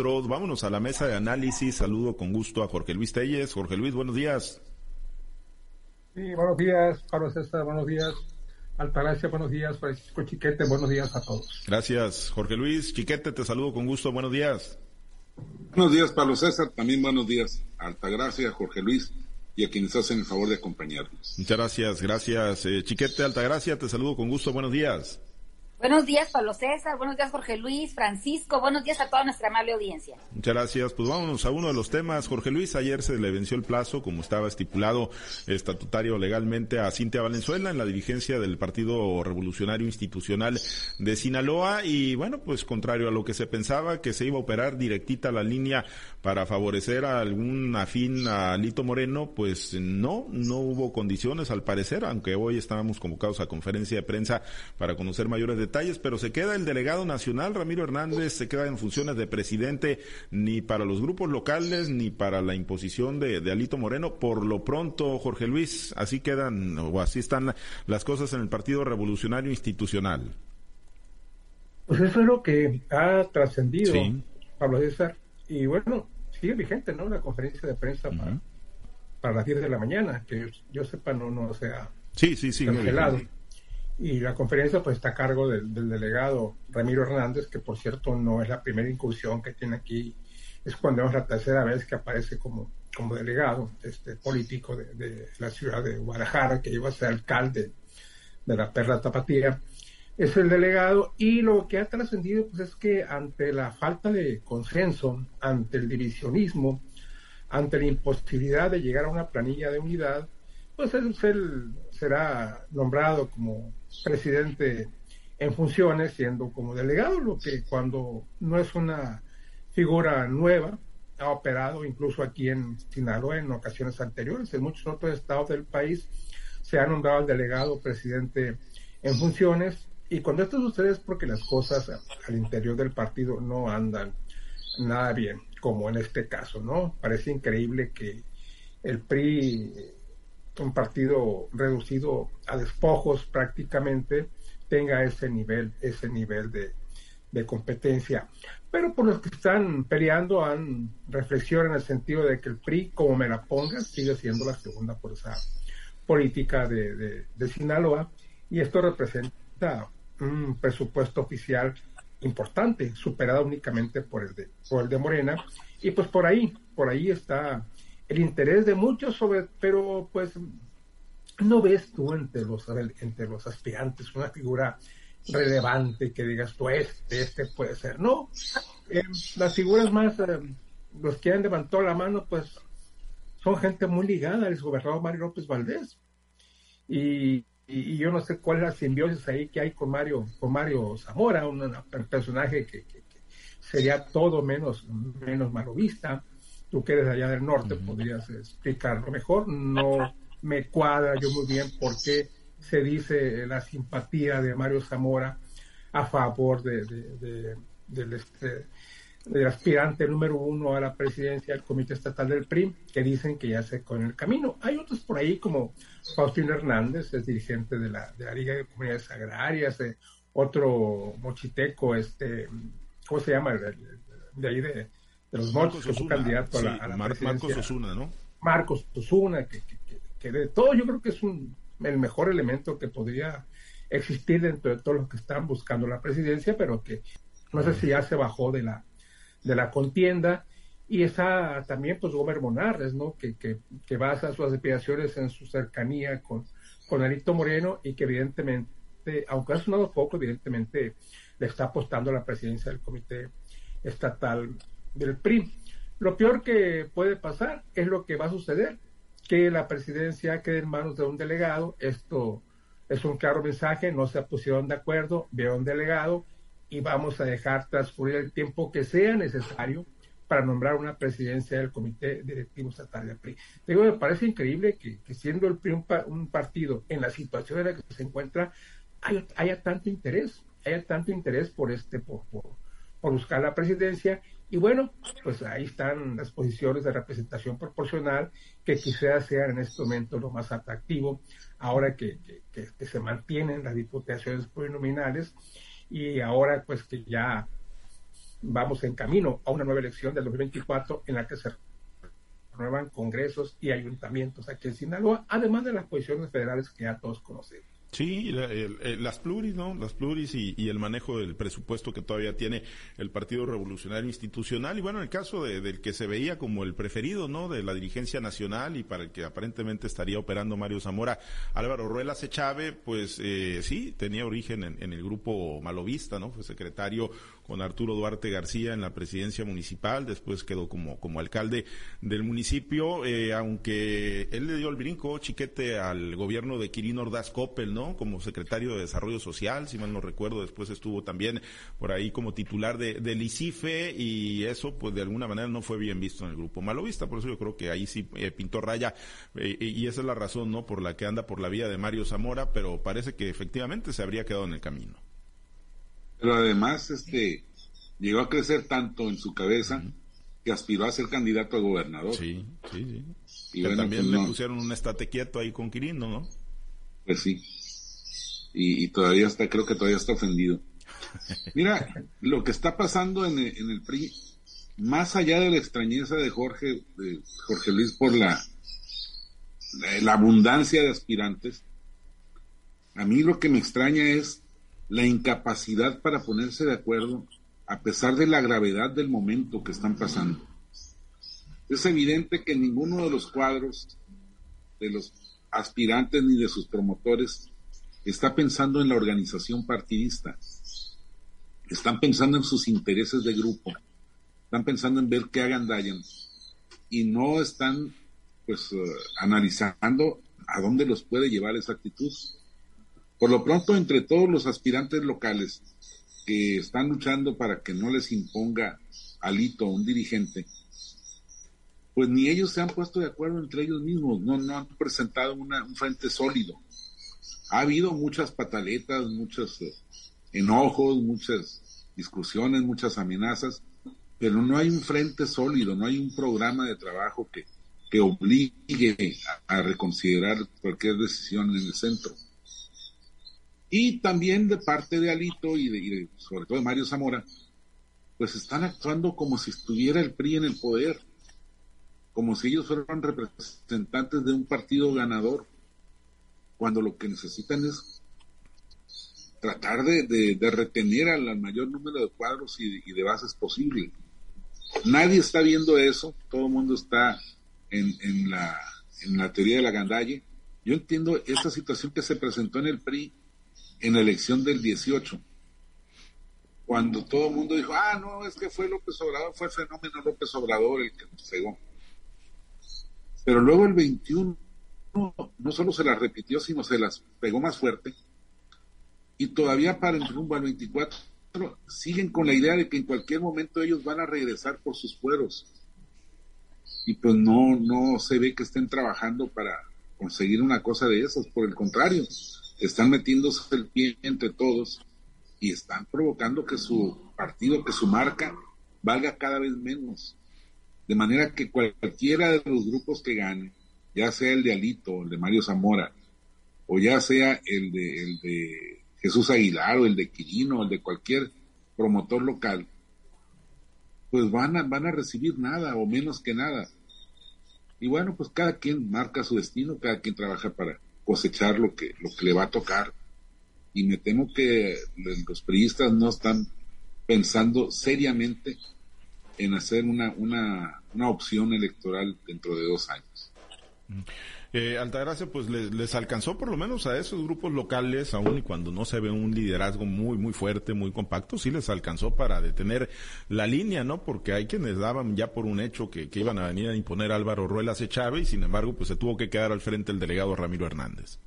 Vámonos a la mesa de análisis. Saludo con gusto a Jorge Luis Telles. Jorge Luis, buenos días. Sí, buenos días, Pablo César, buenos días. Altagracia, buenos días. Francisco Chiquete, buenos días a todos. Gracias, Jorge Luis. Chiquete, te saludo con gusto. Buenos días. Buenos días, Pablo César. También buenos días, Altagracia, Jorge Luis y a quienes hacen el favor de acompañarnos. Muchas gracias, gracias. Eh, Chiquete, Altagracia, te saludo con gusto. Buenos días. Buenos días, Pablo César. Buenos días, Jorge Luis, Francisco. Buenos días a toda nuestra amable audiencia. Muchas gracias. Pues vámonos a uno de los temas. Jorge Luis, ayer se le venció el plazo, como estaba estipulado estatutario legalmente, a Cintia Valenzuela en la dirigencia del Partido Revolucionario Institucional de Sinaloa. Y bueno, pues contrario a lo que se pensaba, que se iba a operar directita la línea para favorecer a algún afín a Lito Moreno, pues no, no hubo condiciones al parecer, aunque hoy estábamos convocados a conferencia de prensa para conocer mayores detalles detalles, pero se queda el delegado nacional, Ramiro Hernández, se queda en funciones de presidente ni para los grupos locales ni para la imposición de, Alito Moreno. Por lo pronto, Jorge Luis, así quedan o así están las cosas en el Partido Revolucionario Institucional. Pues eso es lo que ha trascendido, Pablo César. Y bueno, sigue vigente, ¿no? La conferencia de prensa para, las 10 de la mañana, que yo, sepa no, no sea sí, sí, sí, cancelado. Y la conferencia pues está a cargo del, delegado Ramiro Hernández, que por cierto no es la primera incursión que tiene aquí, es cuando es la tercera vez que aparece como, como delegado este, político de, la ciudad de Guadalajara, que iba a ser alcalde de la Perla Tapatía. Es el delegado y lo que ha trascendido pues es que ante la falta de consenso, ante el divisionismo, ante la imposibilidad de llegar a una planilla de unidad, pues él será nombrado como presidente en funciones, siendo como delegado, lo que cuando no es una figura nueva, ha operado incluso aquí en Sinaloa en ocasiones anteriores, en muchos otros estados del país se ha nombrado al delegado presidente en funciones y cuando esto sucede es porque las cosas al interior del partido no andan nada bien, como en este caso, ¿no? Parece increíble que el PRI un partido reducido a despojos prácticamente tenga ese nivel, ese nivel de, competencia. Pero por los que están peleando han reflexión en el sentido de que el PRI, como me la ponga, sigue siendo la segunda fuerza política de, de Sinaloa y esto representa un presupuesto oficial importante, superado únicamente por el de, por el de Morena, y pues por ahí, por ahí está el interés de muchos sobre, pero pues no ves tú entre los, entre los aspirantes una figura relevante que digas tú este, este puede ser. No, eh, las figuras más, eh, los que han levantado la mano, pues son gente muy ligada al gobernador Mario López Valdés. Y, yo no sé cuál es la simbiosis ahí que hay con Mario, con Mario Zamora, un, personaje que, sería todo menos, menos malovista tú que eres allá del norte podrías explicarlo mejor. No me cuadra yo muy bien por qué se dice la simpatía de Mario Zamora a favor de, del, este, del aspirante número uno a la presidencia del Comité Estatal del PRI, que dicen que ya se con el camino. Hay otros por ahí como Faustino Hernández, es dirigente de la, de la Liga de Comunidades Agrarias, eh, otro mochiteco, este, ¿cómo se llama? de ahí de, de los Marcos que fue candidato a la, a Marcos Osuna, ¿no? Marcos Osuna, que, que, de todo yo creo que es un, el mejor elemento que podría existir dentro de todos los que están buscando la presidencia, pero que no sé si ya se bajó de la, de la contienda. Y está también, pues, Gómez Monarres, ¿no? Que, que, que basa sus aspiraciones en su cercanía con, con Alito Moreno y que evidentemente, aunque ha sonado poco, evidentemente le está apostando a la presidencia del Comité Estatal del PRI. Lo peor que puede pasar es lo que va a suceder, que la presidencia quede en manos de un delegado. Esto es un claro mensaje, no se pusieron de acuerdo, veo un delegado y vamos a dejar transcurrir el tiempo que sea necesario para nombrar una presidencia del Comité Directivo Estatal del PRI. Digo, me parece increíble que, siendo el PRI un, partido en la situación en la que se encuentra, haya, tanto interés, haya tanto interés por este, por, por buscar la presidencia y bueno, pues ahí están las posiciones de representación proporcional que quizás sean en este momento lo más atractivo, ahora que, se mantienen las diputaciones plurinominales y ahora pues que ya vamos en camino a una nueva elección del 2024 en la que se renuevan congresos y ayuntamientos aquí en Sinaloa, además de las posiciones federales que ya todos conocemos. Sí, las pluris, ¿no? Las pluris y, el manejo del presupuesto que todavía tiene el Partido Revolucionario Institucional. Y bueno, en el caso del que se veía como el preferido, ¿no? De la dirigencia nacional y para el que aparentemente estaría operando Mario Zamora, Álvaro Ruela Sechave, pues eh, sí, tenía origen en, en, el grupo Malovista, ¿no? Fue secretario con Arturo Duarte García en la presidencia municipal, después quedó como, como alcalde del municipio, eh, aunque él le dio el brinco chiquete al gobierno de Quirino Ordaz Coppel, ¿no? Como secretario de Desarrollo Social, si mal no recuerdo, después estuvo también por ahí como titular de, del ICIFE y eso pues de alguna manera no fue bien visto en el grupo malovista, por eso yo creo que ahí sí eh, pintó raya eh, y esa es la razón, ¿no? Por la que anda por la vía de Mario Zamora, pero parece que efectivamente se habría quedado en el camino. Pero además, este, llegó a crecer tanto en su cabeza que aspiró a ser candidato a gobernador. Sí, sí, sí. Y también pues le pusieron un estate quieto ahí con Quirino, ¿no? Pues sí. Y, todavía está, creo que todavía está ofendido. Mira, lo que está pasando en el, en el PRI, más allá de la extrañeza de Jorge, de Jorge Luis por la, la abundancia de aspirantes, a mí lo que me extraña es la incapacidad para ponerse de acuerdo a pesar de la gravedad del momento que están pasando. Es evidente que ninguno de los cuadros de los aspirantes ni de sus promotores está pensando en la organización partidista. Están pensando en sus intereses de grupo. Están pensando en ver qué hagan Dayan. Y no están pues eh, analizando a dónde los puede llevar esa actitud. Por lo pronto, entre todos los aspirantes locales que están luchando para que no les imponga alito un dirigente, pues ni ellos se han puesto de acuerdo entre ellos mismos, no, no han presentado una, un frente sólido. Ha habido muchas pataletas, muchos eh, enojos, muchas discusiones, muchas amenazas, pero no hay un frente sólido, no hay un programa de trabajo que, que obligue a reconsiderar cualquier decisión en el centro. Y también de parte de Alito y, de, sobre todo de Mario Zamora, pues están actuando como si estuviera el PRI en el poder, como si ellos fueran representantes de un partido ganador, cuando lo que necesitan es tratar de, retener al, mayor número de cuadros y, y, de bases posible. Nadie está viendo eso, todo el mundo está en, en, la, en la teoría de la gandalle. Yo entiendo esta situación que se presentó en el PRI en la elección del 18, cuando todo el mundo dijo, ah, no, es que fue López Obrador, fue el fenómeno López Obrador el que nos pegó. Pero luego el 21 no solo se las repitió, sino se las pegó más fuerte. Y todavía para el rumbo al 24 siguen con la idea de que en cualquier momento ellos van a regresar por sus fueros. Y pues no, no se ve que estén trabajando para conseguir una cosa de esas, por el contrario, están metiéndose el pie entre todos y están provocando que su partido, que su marca valga cada vez menos. De manera que cualquiera de los grupos que gane, ya sea el de Alito, el de Mario Zamora, o ya sea el de, el de Jesús Aguilar, o el de Quirino, o el de cualquier promotor local, pues van a, van a recibir nada o menos que nada. Y bueno, pues cada quien marca su destino, cada quien trabaja para, cosechar lo que, lo que le va a tocar. Y me temo que los periodistas no están pensando seriamente en hacer una, una, una opción electoral dentro de dos años. Eh, Altagracia, pues les, alcanzó por lo menos a esos grupos locales, aun y cuando no se ve un liderazgo muy, muy fuerte, muy compacto, sí les alcanzó para detener la línea, ¿no? Porque hay quienes daban ya por un hecho que, iban a venir a imponer Álvaro Ruelas Chávez y sin embargo, pues se tuvo que quedar al frente el delegado Ramiro Hernández.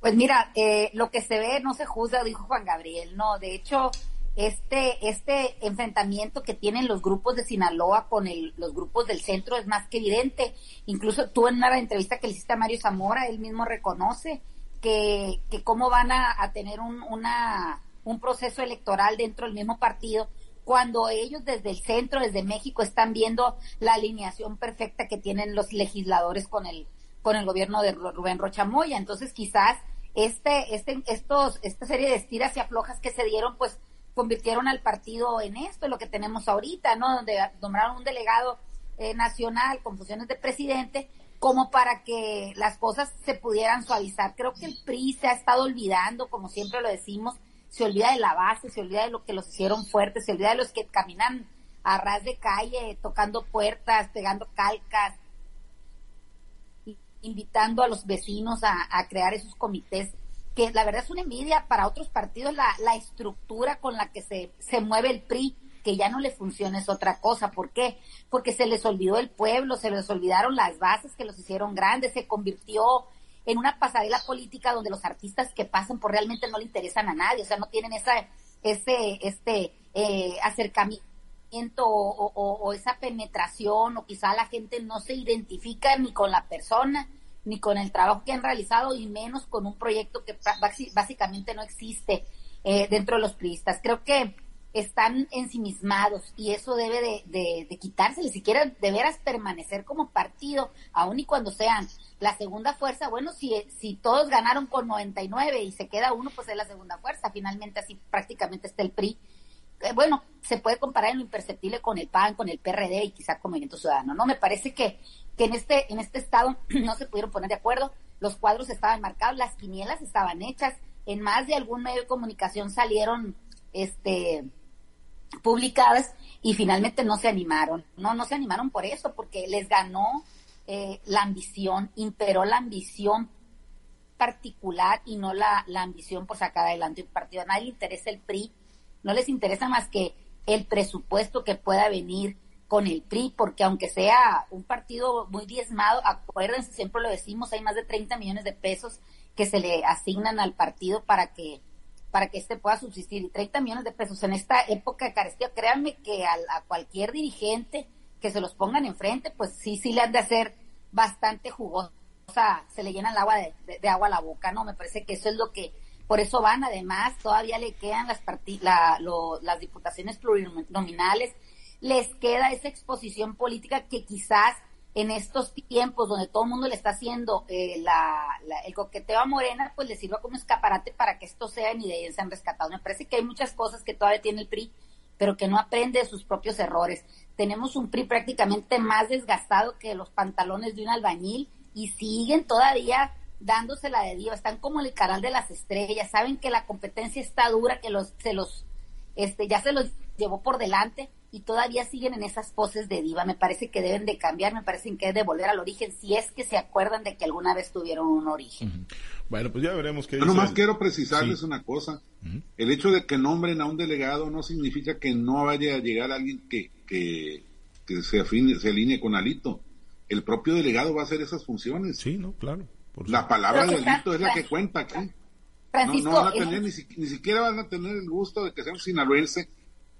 Pues mira, eh, lo que se ve no se juzga, dijo Juan Gabriel, no, de hecho, este, este enfrentamiento que tienen los grupos de Sinaloa con el, los grupos del centro es más que evidente. Incluso tú en una entrevista que le hiciste a Mario Zamora, él mismo reconoce que, cómo van a, tener un, proceso electoral dentro del mismo partido cuando ellos desde el centro, desde México, están viendo la alineación perfecta que tienen los legisladores con el, con el gobierno de Rubén Rochamoya. Entonces quizás este, este, estos, esta serie de estiras y aflojas que se dieron, pues convirtieron al partido en esto, lo que tenemos ahorita, ¿no? Donde nombraron un delegado eh, nacional con funciones de presidente, como para que las cosas se pudieran suavizar. Creo que el PRI se ha estado olvidando, como siempre lo decimos, se olvida de la base, se olvida de lo que los hicieron fuertes, se olvida de los que caminan a ras de calle, tocando puertas, pegando calcas, invitando a los vecinos a, a crear esos comités que la verdad es una envidia para otros partidos la, la estructura con la que se, se mueve el PRI, que ya no le funciona es otra cosa. ¿Por qué? Porque se les olvidó el pueblo, se les olvidaron las bases que los hicieron grandes, se convirtió en una pasarela política donde los artistas que pasan por realmente no le interesan a nadie, o sea, no tienen esa, ese, este eh, acercamiento o, o, esa penetración, o quizá la gente no se identifica ni con la persona, ni con el trabajo que han realizado y menos con un proyecto que básicamente no existe eh, dentro de los priistas. Creo que están ensimismados y eso debe de, de, quitársele. Si quieren de veras permanecer como partido, aun y cuando sean la segunda fuerza, bueno, si, si todos ganaron con 99 y se queda uno, pues es la segunda fuerza. Finalmente así prácticamente está el PRI eh, bueno, se puede comparar en lo imperceptible con el PAN, con el PRD y quizá con Movimiento Ciudadano, ¿no? Me parece que, que en este, en este estado no se pudieron poner de acuerdo, los cuadros estaban marcados, las quinielas estaban hechas, en más de algún medio de comunicación salieron, este, publicadas y finalmente no se animaron, no, no se animaron por eso, porque les ganó eh, la ambición, imperó la ambición particular y no la, la ambición por sacar adelante un partido. A nadie le interesa el PRI, no les interesa más que el presupuesto que pueda venir con el PRI, porque aunque sea un partido muy diezmado, acuérdense, siempre lo decimos, hay más de 30 millones de pesos que se le asignan al partido para que para que éste pueda subsistir. Y 30 millones de pesos en esta época de carestía, créanme que a, cualquier dirigente que se los pongan enfrente, pues sí, sí le han de hacer bastante jugosa, se le llena el agua de, agua a la boca, ¿no? Me parece que eso es lo que por eso van, además, todavía le quedan las, la, las diputaciones plurinominales, les queda esa exposición política que quizás en estos tiempos donde todo el mundo le está haciendo eh, la, el coqueteo a Morena, pues le sirva como escaparate para que esto sea y de ahí sean rescatados. Me parece que hay muchas cosas que todavía tiene el PRI, pero que no aprende de sus propios errores. Tenemos un PRI prácticamente más desgastado que los pantalones de un albañil y siguen todavía dándosela de Dios, están como el canal de las estrellas, saben que la competencia está dura, que los, se los, este, ya se los llevó por delante y todavía siguen en esas poses de diva. Me parece que deben de cambiar, me parece que deben de volver al origen, si es que se acuerdan de que alguna vez tuvieron un origen. Bueno, pues ya veremos qué Yo nomás quiero precisarles una cosa. El hecho de que nombren a un delegado no significa que no vaya a llegar alguien que, que, que se, afine, se alinee con Alito. El propio delegado va a hacer esas funciones. Sí, no, claro la palabra delito es la que cuenta aquí. no, van a tener, ni, siquiera van a tener el gusto de que sea un sinaloense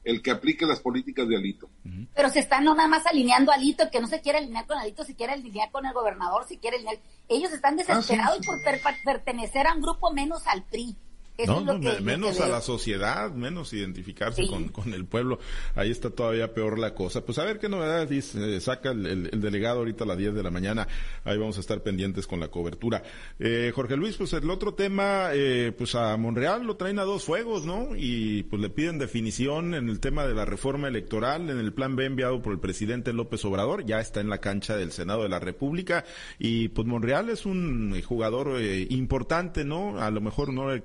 el que aplique las políticas de Alito. Pero se están no nada más alineando a Alito, que no se quiere alinear con Alito, si quiere alinear con el gobernador, si quiere alinear... Ellos están ah, desesperados por pertenecer a un grupo menos al PRI no, menos a la sociedad, menos identificarse con, con, el pueblo. Ahí está todavía peor la cosa. Pues a ver qué novedades dice, saca el, delegado ahorita a las 10 de la mañana. Ahí vamos a estar pendientes con la cobertura. Eh, Jorge Luis, pues el otro tema, eh, pues a Monreal lo traen a dos fuegos, ¿no? Y pues le piden definición en el tema de la reforma electoral, en el plan B enviado por el presidente López Obrador. Ya está en la cancha del Senado de la República. Y pues Monreal es un jugador eh, importante, ¿no? A lo mejor no le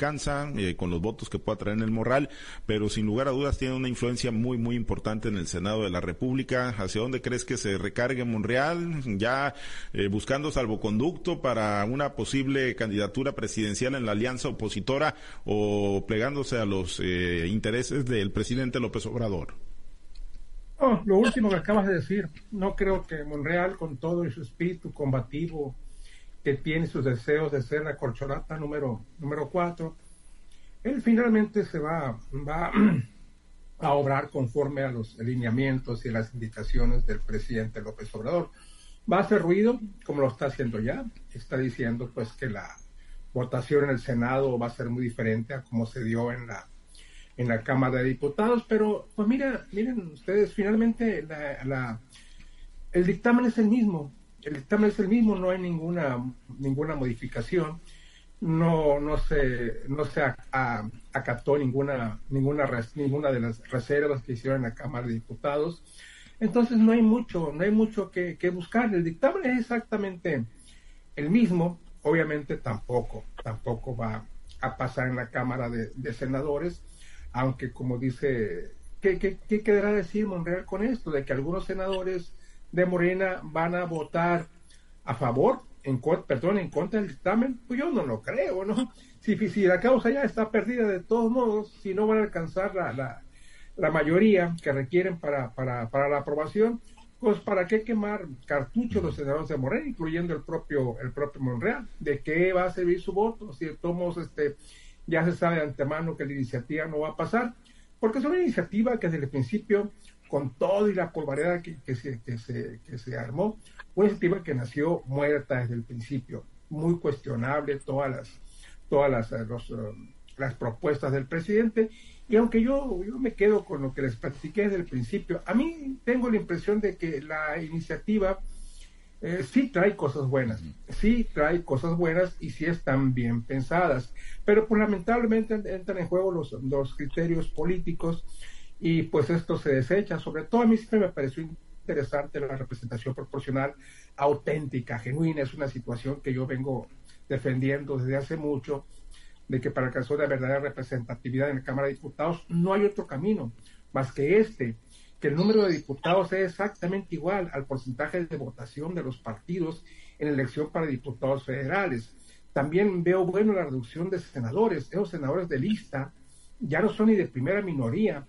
eh, con los votos que pueda traer en el Morral, pero sin lugar a dudas tiene una influencia muy, muy importante en el Senado de la República. ¿Hacia dónde crees que se recargue Monreal? Ya eh, buscando salvoconducto para una posible candidatura presidencial en la alianza opositora o plegándose a los eh, intereses del presidente López Obrador. Lo último que acabas de decir, no creo que Monreal, con todo su espíritu combativo, que tiene sus deseos de ser la corcholata número, número cuatro, él finalmente se va, a obrar conforme a los lineamientos y las indicaciones del presidente López Obrador. Va a hacer ruido, como lo está haciendo ya. Está diciendo pues que la votación en el Senado va a ser muy diferente a como se dio en la en la Cámara de Diputados, pero pues mira, miren ustedes, finalmente la, el dictamen es el mismo, el dictamen es el mismo, no hay ninguna ninguna modificación no, no se, no se acató ninguna, ninguna, ninguna de las reservas que hicieron la Cámara de Diputados. Entonces no hay mucho, no hay mucho que, buscar. El dictamen es exactamente el mismo. Obviamente tampoco, tampoco va a pasar en la Cámara de, Senadores, aunque como dice, ¿qué, qué, qué quedará decir Monreal con esto? De que algunos senadores de Morena van a votar a favor en, perdón, en contra del dictamen, pues yo no lo creo, ¿no? Si, si la causa ya está perdida de todos modos, si no van a alcanzar la, la, mayoría que requieren para, para, para, la aprobación, pues para qué quemar cartuchos los senadores de Morena, incluyendo el propio, el propio Monreal, de qué va a servir su voto, si tomos este, ya se sabe de antemano que la iniciativa no va a pasar, porque es una iniciativa que desde el principio, con todo y la polvareda que, que, se, que, se, que se armó, una iniciativa que nació muerta desde el principio, muy cuestionable todas las, todas las, eh, eh, las propuestas del presidente. Y aunque yo, yo me quedo con lo que les platiqué desde el principio, a mí tengo la impresión de que la iniciativa eh, sí trae cosas buenas, sí trae cosas buenas y sí están bien pensadas, pero pues lamentablemente entran en juego los, los criterios políticos y pues esto se desecha. Sobre todo a mí siempre me pareció interesante la representación proporcional auténtica, genuina. Es una situación que yo vengo defendiendo desde hace mucho, de que para alcanzar la verdadera representatividad en la Cámara de Diputados no hay otro camino más que este, que el número de diputados sea exactamente igual al porcentaje de votación de los partidos en elección para diputados federales. También veo bueno la reducción de senadores. Esos senadores de lista ya no son ni de primera minoría,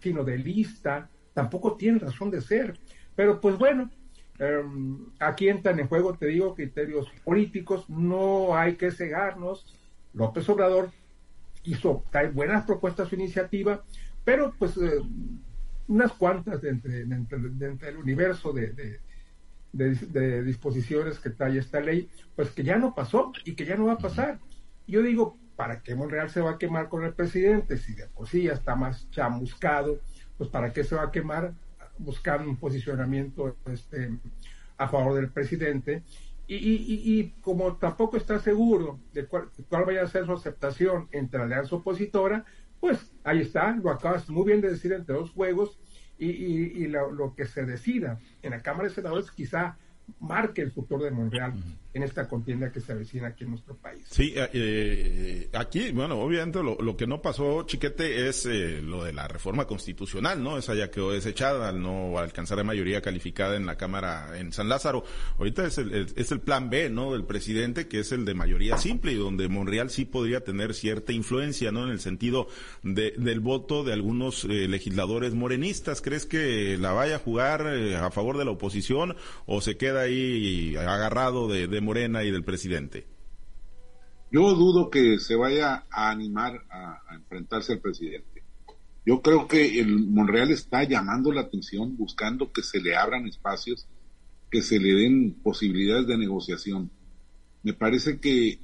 sino de lista, tampoco tienen razón de ser. Pero pues bueno, em, aquí entran en juego, te digo, criterios políticos, no hay que cegarnos. López Obrador hizo trae buenas propuestas su iniciativa, pero pues eh, unas cuantas de entre, el universo de, de, disposiciones que trae esta ley, pues que ya no pasó y que ya no va a pasar. Yo digo, ¿para qué Monreal se va a quemar con el presidente? Si de por sí ya está más chamuscado, pues ¿para qué se va a quemar buscando un posicionamiento este, a favor del presidente. Y, y, como tampoco está seguro de cuál, vaya a ser su aceptación entre la alianza opositora, pues ahí está, lo acabas muy bien de decir entre dos juegos, y, lo, lo, que se decida en la Cámara de Senadores quizá marque el futuro de Montreal en esta contienda que se avecina aquí en nuestro país. Sí, eh, eh, aquí, bueno, obviamente lo, que no pasó, Chiquete, es eh, lo de la reforma constitucional, ¿no? Esa ya quedó desechada al no alcanzar la mayoría calificada en la Cámara en San Lázaro. Ahorita es el, es el plan B, ¿no? Del presidente, que es el de mayoría simple y donde Monreal sí podría tener cierta influencia, ¿no? En el sentido de, del voto de algunos legisladores morenistas. ¿Crees que la vaya a jugar a favor de la oposición o se queda ahí agarrado de, Morena y del presidente? Yo dudo que se vaya a animar a, enfrentarse al presidente. Yo creo que el Monreal está llamando la atención, buscando que se le abran espacios, que se le den posibilidades de negociación. Me parece que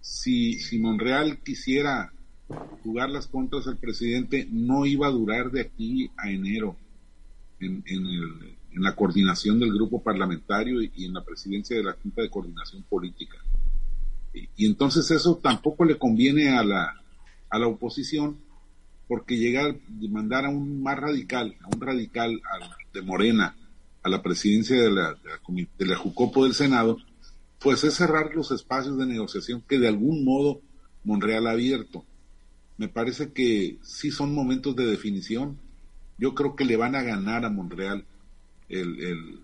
si, Monreal quisiera jugar las contras al presidente, no iba a durar de aquí a enero en, en el en la coordinación del grupo parlamentario y, en la presidencia de la Junta de Coordinación Política. Y, entonces eso tampoco le conviene a la, a la oposición, porque llegar, mandar a un más radical, a un radical de Morena, a la presidencia de la, de la, Jucopo del Senado, pues es cerrar los espacios de negociación que de algún modo Monreal ha abierto. Me parece que sí son momentos de definición. Yo creo que le van a ganar a Monreal el,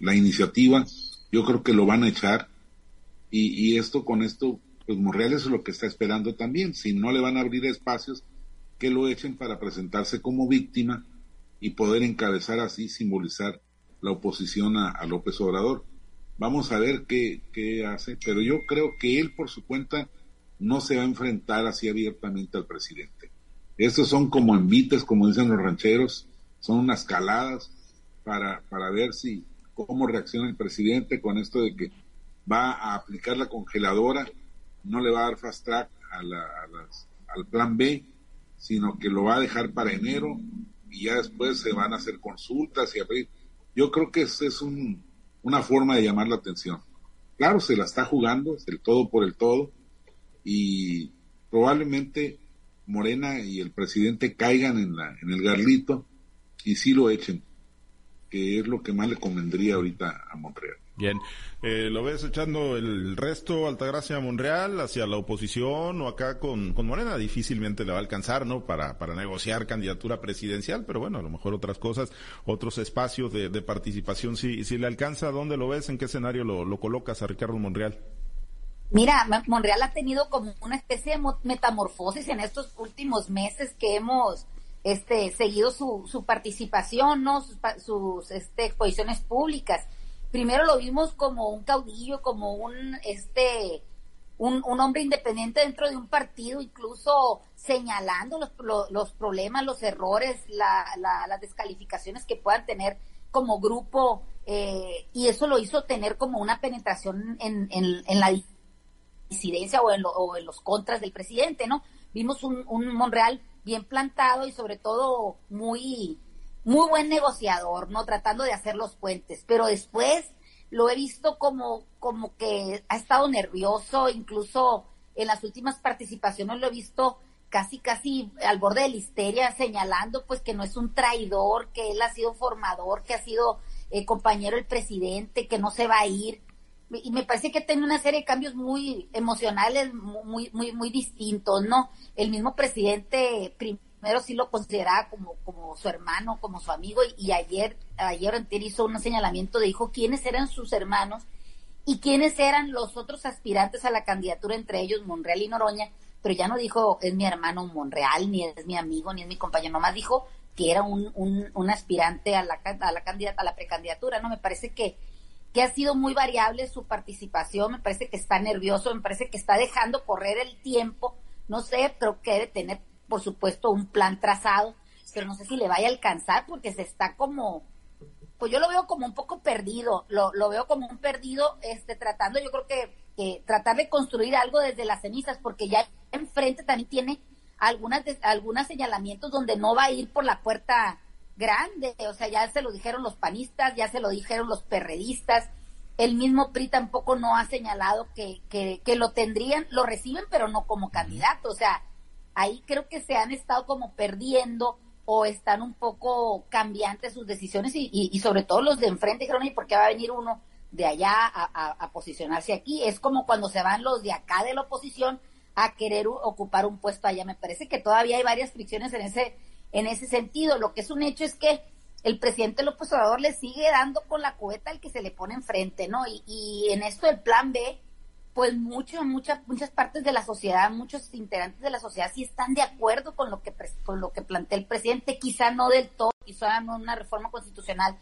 la iniciativa, yo creo que lo van a echar y, esto con esto, pues Monreal es lo que está esperando también, si no le van a abrir espacios, que lo echen para presentarse como víctima y poder encabezar así, simbolizar la oposición a, López Obrador. Vamos a ver qué, qué hace, pero yo creo que él por su cuenta no se va a enfrentar así abiertamente al presidente. Estos son como envites, como dicen los rancheros, son unas caladas para, para ver si cómo reacciona el presidente con esto de que va a aplicar la congeladora, no le va a dar fast track a al plan B, sino que lo va a dejar para enero y ya después se van a hacer consultas y abrir. Yo creo que es, es un, una forma de llamar la atención. Claro, se la está jugando, es el todo por el todo, y probablemente Morena y el presidente caigan en, la, en el garlito y sí lo echen, que es lo que más le convendría ahorita a Montreal. Bien, eh, ¿lo ves echando el resto Altagracia Monreal hacia la oposición o acá con, con Morena? Difícilmente le va a alcanzar, ¿no? Para, para negociar candidatura presidencial, pero bueno, a lo mejor otras cosas, otros espacios de, de participación, si, si le alcanza, ¿dónde lo ves? ¿En qué escenario lo, lo colocas a Ricardo Monreal? Mira, Monreal ha tenido como una especie de metamorfosis en estos últimos meses que hemos este, seguido su, su participación, ¿no? Sus, sus este, exposiciones públicas primero lo vimos como un caudillo, como un, este, un, un hombre independiente dentro de un partido, incluso señalando los, los problemas, los errores, la, las descalificaciones que puedan tener como grupo, eh, y eso lo hizo tener como una penetración en, en, la disidencia o en, o en, los contras del presidente, ¿no? Vimos un, un Monreal bien plantado y sobre todo muy muy buen negociador, ¿no? Tratando de hacer los puentes, pero después lo he visto como, como que ha estado nervioso, incluso en las últimas participaciones lo he visto casi, casi al borde de la histeria, señalando pues que no es un traidor, que él ha sido formador, que ha sido eh, compañero del presidente, que no se va a ir. Y me parece que tiene una serie de cambios muy emocionales, muy, muy, muy distintos, ¿no? El mismo presidente primero sí lo consideraba como, como su hermano, como su amigo, y, ayer, ayer hizo un señalamiento de dijo quiénes eran sus hermanos y quiénes eran los otros aspirantes a la candidatura, entre ellos Monreal y Noroña, pero ya no dijo es mi hermano Monreal, ni es mi amigo, ni es mi compañero, nomás dijo que era un, un, un aspirante a la, a la candidata, a la precandidatura, ¿no? Me parece que, que ha sido muy variable su participación, me parece que está nervioso, me parece que está dejando correr el tiempo, no sé, pero que debe tener por supuesto, un plan trazado, pero no sé si le vaya a alcanzar porque se está como, pues yo lo veo como un poco perdido, lo, lo veo como un perdido, este, tratando, yo creo que, que tratar de construir algo desde las cenizas, porque ya enfrente también tiene algunas, algunos señalamientos donde no va a ir por la puerta grande, o sea, ya se lo dijeron los panistas, ya se lo dijeron los perredistas, el mismo PRI tampoco no ha señalado que, que, que lo tendrían, lo reciben, pero no como candidato, o sea, ahí creo que se han estado como perdiendo o están un poco cambiantes sus decisiones y, sobre todo los de enfrente dijeron, ¿y por qué va a venir uno de allá a, posicionarse aquí? Es como cuando se van los de acá de la oposición a querer ocupar un puesto allá. Me parece que todavía hay varias fricciones en ese, en ese sentido. Lo que es un hecho es que el presidente López Obrador le sigue dando con la cubeta al que se le pone enfrente, ¿no? Y, y en esto el plan B, pues muchas, muchas, muchas partes de la sociedad, muchos integrantes de la sociedad sí están de acuerdo con lo que, con lo que plantea el presidente, quizá no del todo, quizá no una reforma constitucional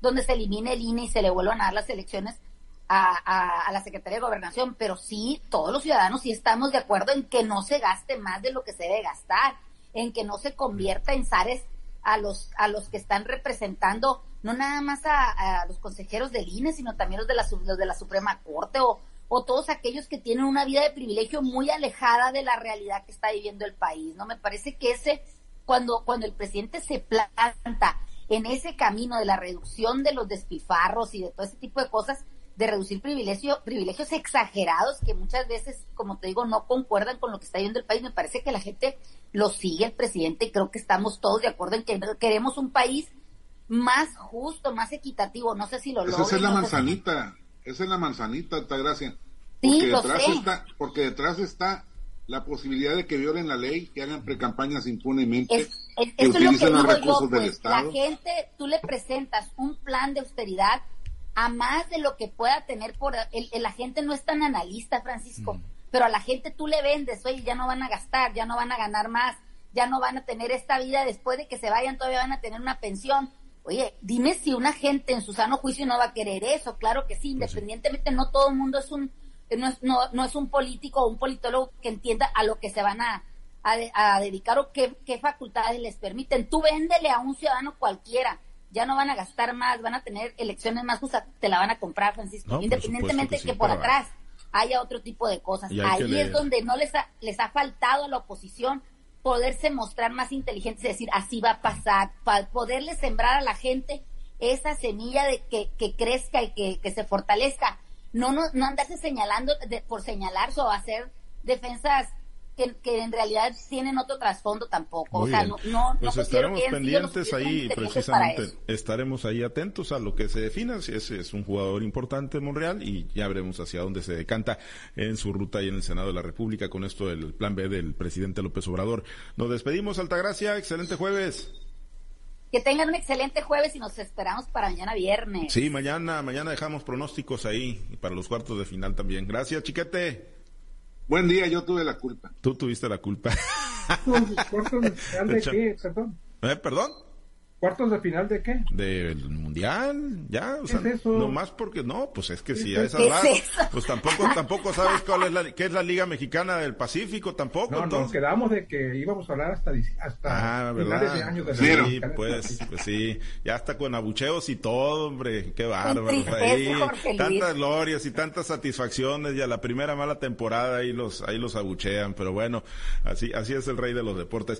donde se elimine el INE y se le vuelvan a dar las elecciones a, a, la Secretaría de Gobernación, pero sí, todos los ciudadanos sí estamos de acuerdo en que no se gaste más de lo que se debe gastar, en que no se convierta en zares a los, a los que están representando, no nada más a, los consejeros del INE, sino también los de la, los de la Suprema Corte o, o todos aquellos que tienen una vida de privilegio muy alejada de la realidad que está viviendo el país, ¿no? Me parece que ese, cuando, cuando el presidente se planta en ese camino de la reducción de los despilfarros y de todo ese tipo de cosas, de reducir privilegio, privilegios exagerados que muchas veces, como te digo, no concuerdan con lo que está viviendo el país. Me parece que la gente lo sigue el presidente y creo que estamos todos de acuerdo en que queremos un país más justo, más equitativo. No sé si lo Esa es la manzanita. Esa es la manzanita, Altagracia. Porque, detrás está, porque detrás está la posibilidad de que violen la ley, que hagan precampañas impunemente, que utilicen los recursos del pues, Estado. La gente, tú le presentas un plan de austeridad a más de lo que pueda tener por... El, la gente no es tan analista, Francisco, mm. pero a la gente tú le vendes, oye, ya no van a gastar, ya no van a ganar más, ya no van a tener esta vida después de que se vayan, todavía van a tener una pensión. Oye, dime si una gente en su sano juicio no va a querer eso, claro que sí, pues independientemente no todo el mundo es un, no es, no, no es un político o un politólogo que entienda a lo que se van a, a, dedicar o qué, qué facultades les permiten. Tú véndele a un ciudadano cualquiera, ya no van a gastar más, van a tener elecciones más justas, te la van a comprar, Francisco, independientemente de que, por atrás haya otro tipo de cosas. Ahí es donde no les ha, les ha faltado a la oposición poderse mostrar más inteligentes y decir, así va a pasar, para poderle sembrar a la gente esa semilla de que, que crezca y que, que se fortalezca. No, no, no andarse señalando de, por señalarse o hacer defensas que, en realidad tienen otro trasfondo tampoco. o sea, no, no, pues estaremos pendientes ahí, precisamente, estaremos ahí atentos a lo que se defina, si ese es un jugador importante en Monreal y ya veremos hacia dónde se decanta en su ruta y en el Senado de la República con esto del plan B del presidente López Obrador. Nos despedimos, Altagracia, excelente jueves. Que tengan un excelente jueves y nos esperamos para mañana viernes. Sí, mañana, mañana dejamos pronósticos ahí y para los cuartos de final también. Gracias, chiquete. Buen día, yo tuve la culpa. Tú tuviste la culpa. ¿Cuartos de final de qué, perdón? ¿Eh, perdón? ¿Cuartos de final de qué? Del mundial, ya, o sea, no más porque no, pues es que si a esas pues tampoco, tampoco sabes cuál es la, qué es la Liga Mexicana del Pacífico, tampoco. No, entonces... nos quedamos de que íbamos a hablar hasta, hasta ah, finales de años de Sí, pues, pues sí, ya hasta con abucheos y todo, hombre, qué bárbaro. Ahí, tantas glorias y tantas satisfacciones y a la primera mala temporada ahí los, ahí los abuchean, pero bueno, así, así es el rey de los deportes.